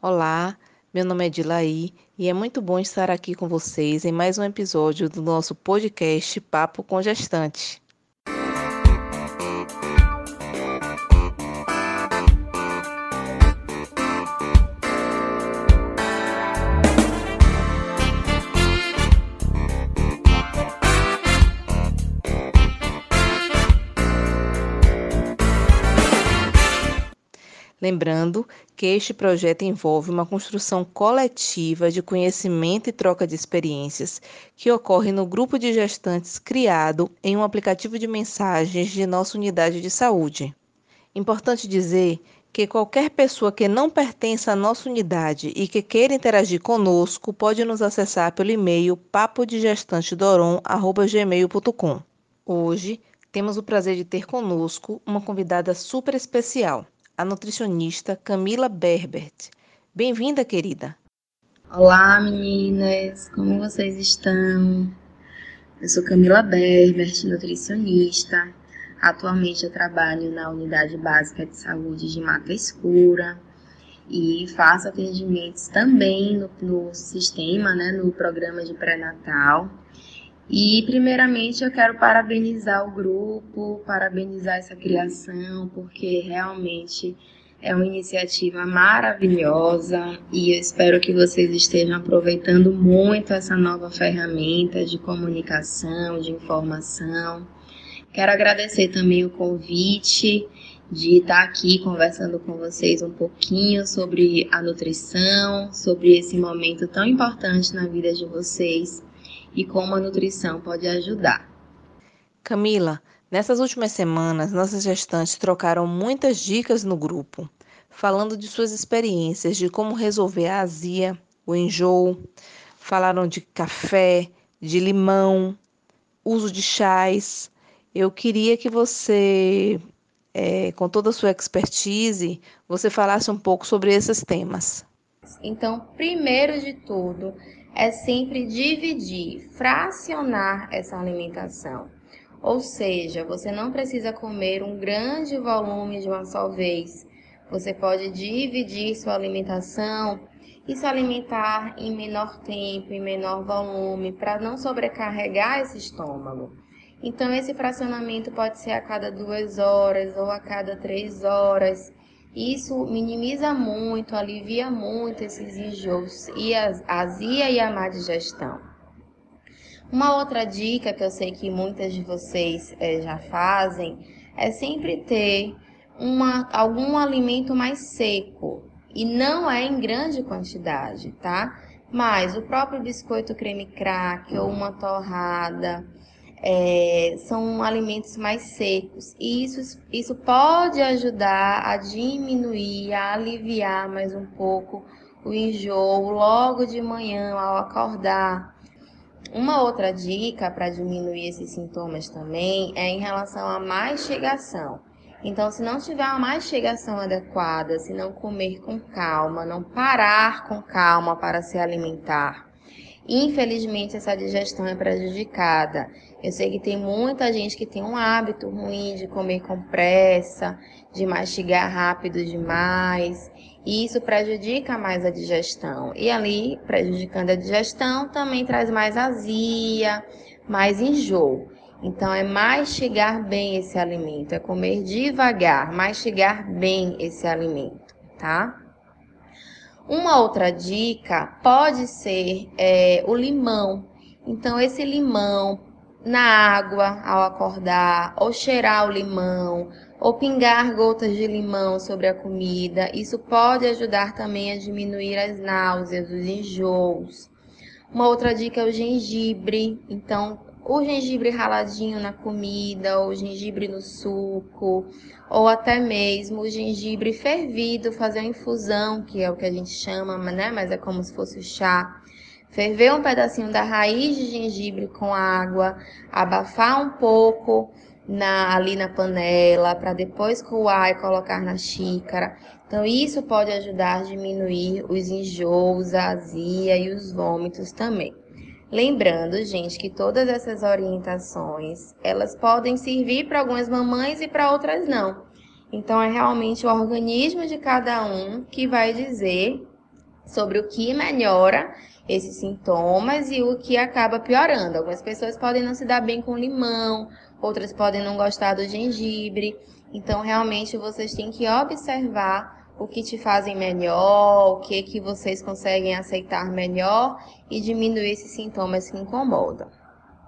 Olá, meu nome é Dilaí e é muito bom estar aqui com vocês em mais um episódio do nosso podcast Papo com Gestante. Lembrando que este projeto envolve uma construção coletiva de conhecimento e troca de experiências que ocorre no grupo de gestantes criado em um aplicativo de mensagens de nossa unidade de saúde. Importante dizer que qualquer pessoa que não pertença à nossa unidade e que queira interagir conosco pode nos acessar pelo e-mail papodegestantedoron@gmail.com. Hoje temos o prazer de ter conosco uma convidada super especial a nutricionista Camila Berbert. Bem-vinda, querida. Olá, meninas, como vocês estão? Eu sou Camila Berbert, nutricionista. Atualmente eu trabalho na Unidade Básica de Saúde de Mata Escura e faço atendimentos também no, no sistema, né, no programa de pré-natal e, primeiramente, eu quero parabenizar o grupo, parabenizar essa criação, porque realmente é uma iniciativa maravilhosa e eu espero que vocês estejam aproveitando muito essa nova ferramenta de comunicação, de informação. Quero agradecer também o convite de estar aqui conversando com vocês um pouquinho sobre a nutrição, sobre esse momento tão importante na vida de vocês e como a nutrição pode ajudar. Camila, nessas últimas semanas, nossas gestantes trocaram muitas dicas no grupo, falando de suas experiências de como resolver a azia, o enjoo, falaram de café, de limão, uso de chás. Eu queria que você, é, com toda a sua expertise, você falasse um pouco sobre esses temas. Então, primeiro de tudo, é sempre dividir, fracionar essa alimentação. Ou seja, você não precisa comer um grande volume de uma só vez. Você pode dividir sua alimentação e se alimentar em menor tempo, em menor volume, para não sobrecarregar esse estômago. Então, esse fracionamento pode ser a cada duas horas ou a cada três horas. Isso minimiza muito, alivia muito esses enjoos e a azia e a má digestão. Uma outra dica que eu sei que muitas de vocês é, já fazem é sempre ter uma, algum alimento mais seco e não é em grande quantidade, tá? Mas o próprio biscoito creme crack ou uma torrada, é, são alimentos mais secos. E isso, isso pode ajudar a diminuir, a aliviar mais um pouco o enjoo logo de manhã ao acordar. Uma outra dica para diminuir esses sintomas também é em relação à mastigação. Então, se não tiver uma mastigação adequada, se não comer com calma, não parar com calma para se alimentar, Infelizmente, essa digestão é prejudicada. Eu sei que tem muita gente que tem um hábito ruim de comer com pressa, de mastigar rápido demais, e isso prejudica mais a digestão. E ali, prejudicando a digestão, também traz mais azia, mais enjoo. Então, é mastigar bem esse alimento, é comer devagar, mastigar bem esse alimento, tá? Uma outra dica pode ser é, o limão. Então, esse limão na água ao acordar, ou cheirar o limão, ou pingar gotas de limão sobre a comida, isso pode ajudar também a diminuir as náuseas, os enjoos. Uma outra dica é o gengibre. Então, o gengibre raladinho na comida, ou gengibre no suco, ou até mesmo o gengibre fervido, fazer uma infusão, que é o que a gente chama, né? Mas é como se fosse o chá. Ferver um pedacinho da raiz de gengibre com água, abafar um pouco na, ali na panela, para depois coar e colocar na xícara. Então, isso pode ajudar a diminuir os enjoos, a azia e os vômitos também. Lembrando, gente, que todas essas orientações, elas podem servir para algumas mamães e para outras não. Então é realmente o organismo de cada um que vai dizer sobre o que melhora esses sintomas e o que acaba piorando. Algumas pessoas podem não se dar bem com limão, outras podem não gostar do gengibre. Então, realmente, vocês têm que observar o que te fazem melhor, o que que vocês conseguem aceitar melhor e diminuir esses sintomas que incomodam.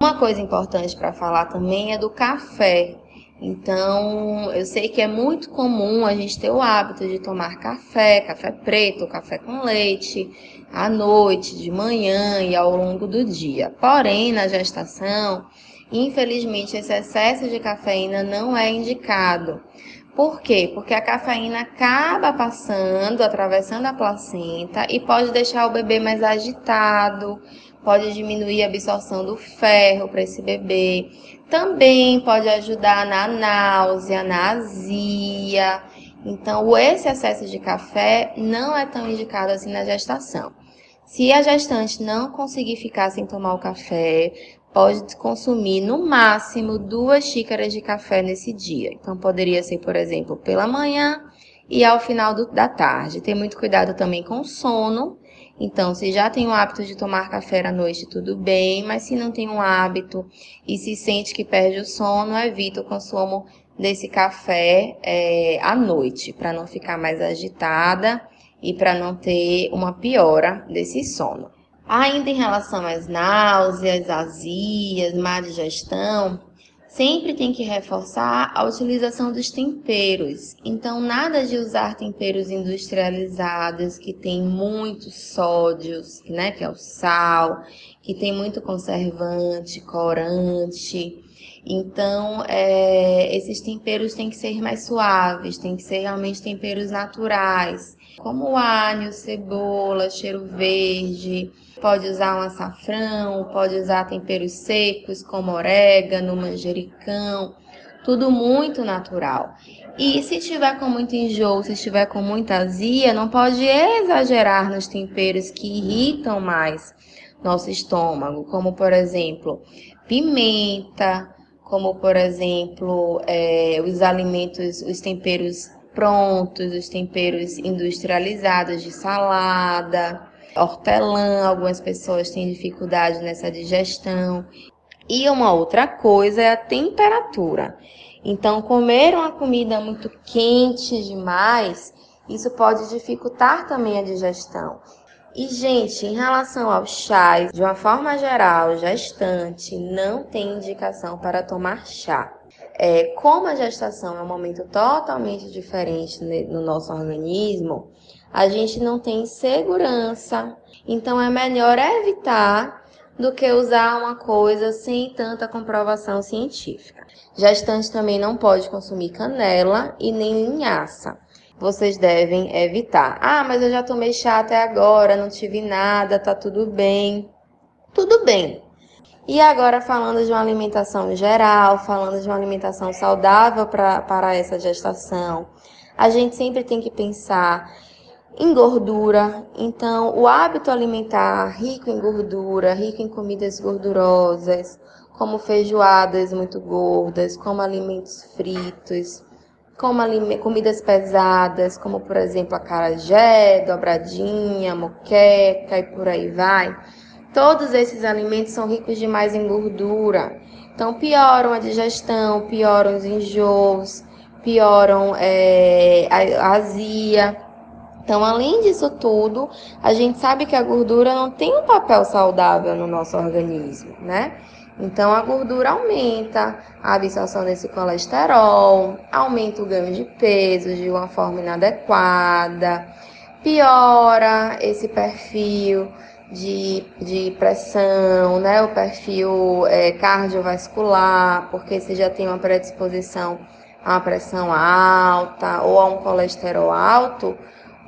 Uma coisa importante para falar também é do café. Então, eu sei que é muito comum a gente ter o hábito de tomar café, café preto, café com leite, à noite, de manhã e ao longo do dia. Porém, na gestação, infelizmente, esse excesso de cafeína não é indicado. Por quê? Porque a cafeína acaba passando, atravessando a placenta e pode deixar o bebê mais agitado, pode diminuir a absorção do ferro para esse bebê. Também pode ajudar na náusea, na azia. Então, esse excesso de café não é tão indicado assim na gestação. Se a gestante não conseguir ficar sem tomar o café, pode consumir no máximo duas xícaras de café nesse dia. Então, poderia ser, por exemplo, pela manhã e ao final do, da tarde. Ter muito cuidado também com o sono então, se já tem o hábito de tomar café à noite, tudo bem, mas se não tem um hábito e se sente que perde o sono, evita o consumo desse café é, à noite, para não ficar mais agitada e para não ter uma piora desse sono. Ainda em relação às náuseas, azias, má digestão, Sempre tem que reforçar a utilização dos temperos. Então, nada de usar temperos industrializados que tem muitos sódios, né, que é o sal, que tem muito conservante, corante. Então, é, esses temperos têm que ser mais suaves, têm que ser realmente temperos naturais, como alho, cebola, cheiro verde Pode usar um açafrão, pode usar temperos secos como orégano, manjericão, tudo muito natural. E se tiver com muito enjoo, se estiver com muita azia, não pode exagerar nos temperos que irritam mais nosso estômago, como por exemplo pimenta, como por exemplo é, os alimentos, os temperos prontos, os temperos industrializados de salada hortelã, algumas pessoas têm dificuldade nessa digestão. E uma outra coisa é a temperatura. Então, comer uma comida muito quente demais, isso pode dificultar também a digestão. E, gente, em relação aos chás, de uma forma geral, gestante não tem indicação para tomar chá. É, como a gestação é um momento totalmente diferente no nosso organismo, a gente não tem segurança. Então é melhor evitar do que usar uma coisa sem tanta comprovação científica. Gestante também não pode consumir canela e nem linhaça. Vocês devem evitar. Ah, mas eu já tomei chá até agora, não tive nada, tá tudo bem. Tudo bem. E agora falando de uma alimentação geral, falando de uma alimentação saudável pra, para essa gestação, a gente sempre tem que pensar em gordura. Então, o hábito alimentar rico em gordura, rico em comidas gordurosas, como feijoadas muito gordas, como alimentos fritos, como comidas pesadas, como por exemplo a carajé, dobradinha, moqueca e por aí vai. Todos esses alimentos são ricos demais em gordura. Então pioram a digestão, pioram os enjoos, pioram é, a azia. Então, além disso tudo, a gente sabe que a gordura não tem um papel saudável no nosso organismo, né? Então, a gordura aumenta a absorção desse colesterol, aumenta o ganho de peso de uma forma inadequada, piora esse perfil de, de pressão, né? O perfil é, cardiovascular, porque você já tem uma predisposição a pressão alta ou a um colesterol alto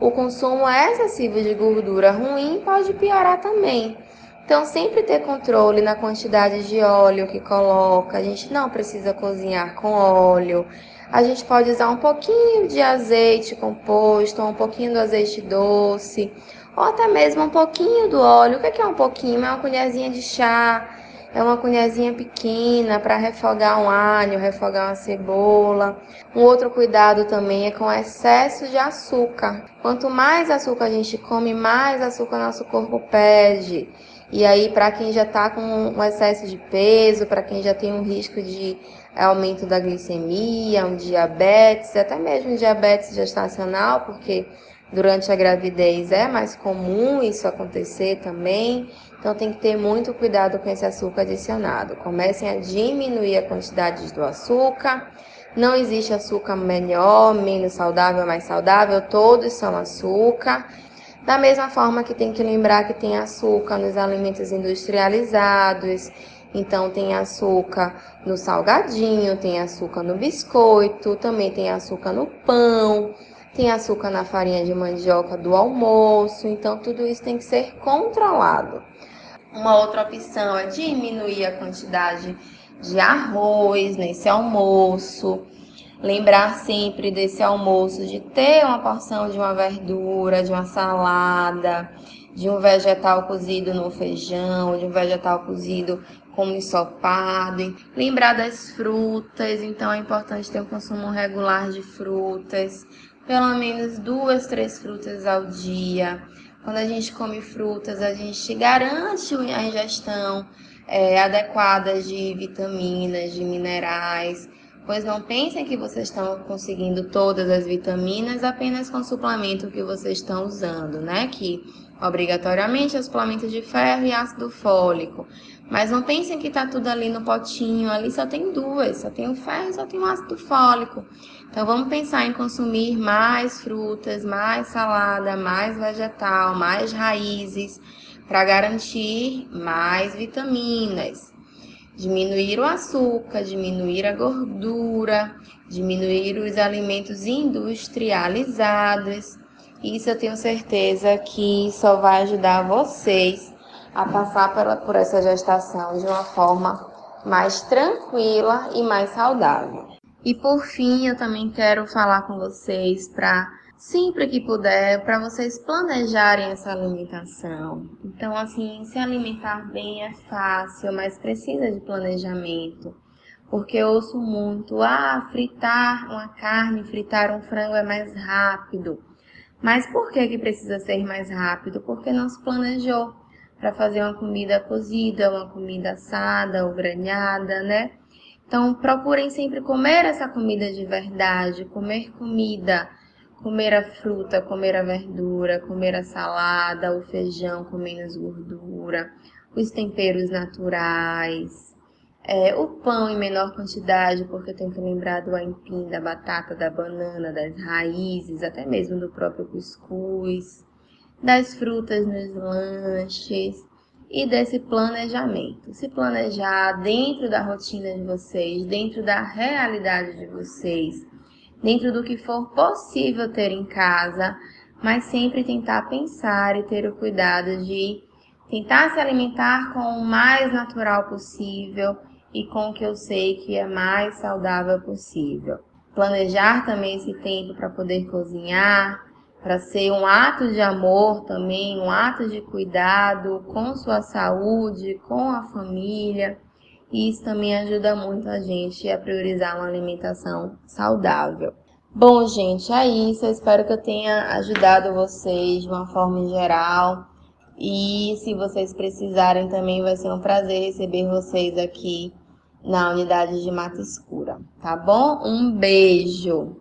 o consumo excessivo de gordura ruim pode piorar também. Então, sempre ter controle na quantidade de óleo que coloca. A gente não precisa cozinhar com óleo. A gente pode usar um pouquinho de azeite composto, um pouquinho do azeite doce, ou até mesmo um pouquinho do óleo. O que é um pouquinho? É uma colherzinha de chá é uma colherzinha pequena para refogar um alho, refogar uma cebola. Um outro cuidado também é com excesso de açúcar. Quanto mais açúcar a gente come, mais açúcar nosso corpo pede. E aí, para quem já está com um excesso de peso, para quem já tem um risco de aumento da glicemia, um diabetes, até mesmo diabetes gestacional, porque durante a gravidez é mais comum isso acontecer também. Então tem que ter muito cuidado com esse açúcar adicionado. Comecem a diminuir a quantidade do açúcar. Não existe açúcar melhor, menos saudável, mais saudável, todos são açúcar. Da mesma forma que tem que lembrar que tem açúcar nos alimentos industrializados, então tem açúcar no salgadinho, tem açúcar no biscoito, também tem açúcar no pão, tem açúcar na farinha de mandioca do almoço, então tudo isso tem que ser controlado. Uma outra opção é diminuir a quantidade de arroz nesse almoço. Lembrar sempre desse almoço de ter uma porção de uma verdura, de uma salada, de um vegetal cozido no feijão, de um vegetal cozido como ensopado. Lembrar das frutas, então é importante ter um consumo regular de frutas, pelo menos duas, três frutas ao dia. Quando a gente come frutas, a gente garante a ingestão é, adequada de vitaminas, de minerais, pois não pensem que vocês estão conseguindo todas as vitaminas apenas com o suplemento que vocês estão usando, né? Que obrigatoriamente é o suplemento de ferro e ácido fólico. Mas não pensem que tá tudo ali no potinho, ali só tem duas, só tem o ferro e só tem o ácido fólico. Então vamos pensar em consumir mais frutas, mais salada, mais vegetal, mais raízes para garantir mais vitaminas. Diminuir o açúcar, diminuir a gordura, diminuir os alimentos industrializados. Isso eu tenho certeza que só vai ajudar vocês a passar por essa gestação de uma forma mais tranquila e mais saudável. E por fim, eu também quero falar com vocês para sempre que puder, para vocês planejarem essa alimentação. Então, assim, se alimentar bem é fácil, mas precisa de planejamento. Porque eu ouço muito, ah, fritar uma carne, fritar um frango é mais rápido. Mas por que que precisa ser mais rápido? Porque não se planejou para fazer uma comida cozida, uma comida assada ou granhada, né? Então, procurem sempre comer essa comida de verdade, comer comida, comer a fruta, comer a verdura, comer a salada, o feijão com menos gordura, os temperos naturais, é, o pão em menor quantidade, porque eu tenho que lembrar do aipim, da batata, da banana, das raízes, até mesmo do próprio cuscuz, das frutas nos lanches e desse planejamento. Se planejar dentro da rotina de vocês, dentro da realidade de vocês, dentro do que for possível ter em casa, mas sempre tentar pensar e ter o cuidado de tentar se alimentar com o mais natural possível e com o que eu sei que é mais saudável possível. Planejar também esse tempo para poder cozinhar, para ser um ato de amor também, um ato de cuidado com sua saúde, com a família. E isso também ajuda muito a gente a priorizar uma alimentação saudável. Bom, gente, é isso. Eu espero que eu tenha ajudado vocês de uma forma geral. E se vocês precisarem também, vai ser um prazer receber vocês aqui na unidade de mata escura, tá bom? Um beijo!